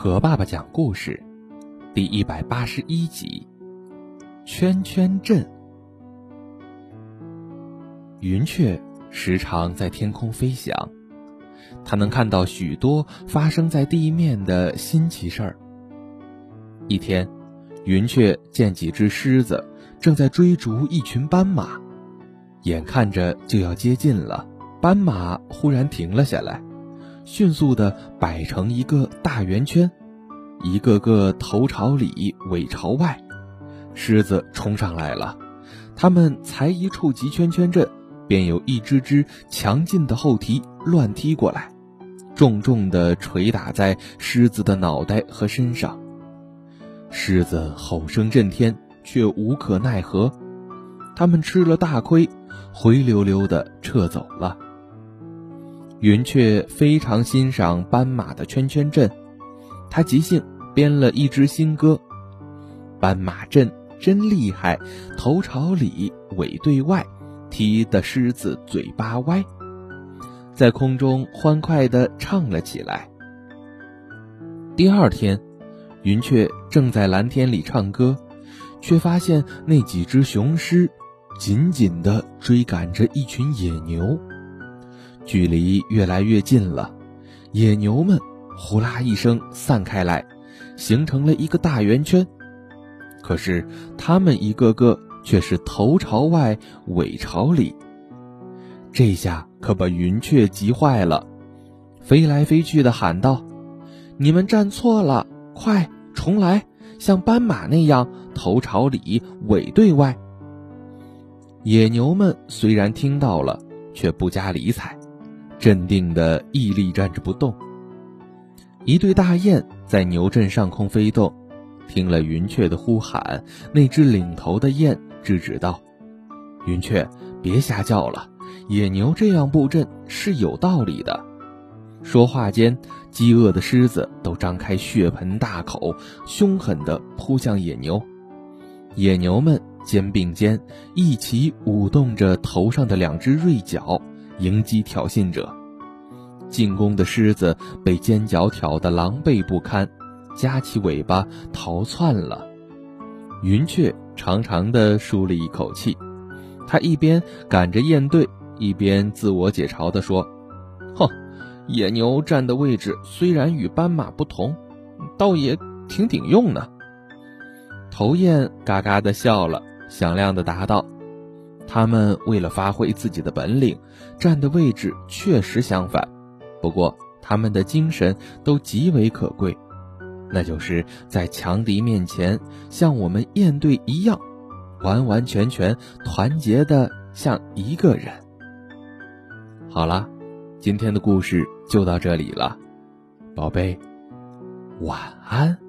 和爸爸讲故事，第一百八十一集。圈圈镇。云雀时常在天空飞翔，它能看到许多发生在地面的新奇事儿。一天，云雀见几只狮子正在追逐一群斑马，眼看着就要接近了，斑马忽然停了下来。迅速地摆成一个大圆圈，一个个头朝里，尾朝外。狮子冲上来了，它们才一触及圈圈阵，便有一只只强劲的后蹄乱踢过来，重重地捶打在狮子的脑袋和身上。狮子吼声震天，却无可奈何。它们吃了大亏，灰溜溜地撤走了。云雀非常欣赏斑马的圈圈阵，他即兴编了一支新歌：“斑马阵真厉害，头朝里，尾对外，踢得狮子嘴巴歪。”在空中欢快地唱了起来。第二天，云雀正在蓝天里唱歌，却发现那几只雄狮紧紧地追赶着一群野牛。距离越来越近了，野牛们呼啦一声散开来，形成了一个大圆圈。可是他们一个个却是头朝外，尾朝里。这下可把云雀急坏了，飞来飞去的喊道：“你们站错了，快重来，像斑马那样头朝里，尾对外。”野牛们虽然听到了，却不加理睬。镇定地屹立站着不动。一对大雁在牛阵上空飞动，听了云雀的呼喊，那只领头的雁制止道：“云雀，别瞎叫了，野牛这样布阵是有道理的。”说话间，饥饿的狮子都张开血盆大口，凶狠地扑向野牛。野牛们肩并肩，一起舞动着头上的两只锐角。迎击挑衅者，进攻的狮子被尖角挑得狼狈不堪，夹起尾巴逃窜了。云雀长长的舒了一口气，他一边赶着雁队，一边自我解嘲地说：“哼，野牛站的位置虽然与斑马不同，倒也挺顶用呢。”头雁嘎嘎地笑了，响亮地答道。他们为了发挥自己的本领，站的位置确实相反，不过他们的精神都极为可贵，那就是在强敌面前像我们雁队一样，完完全全团结的像一个人。好了，今天的故事就到这里了，宝贝，晚安。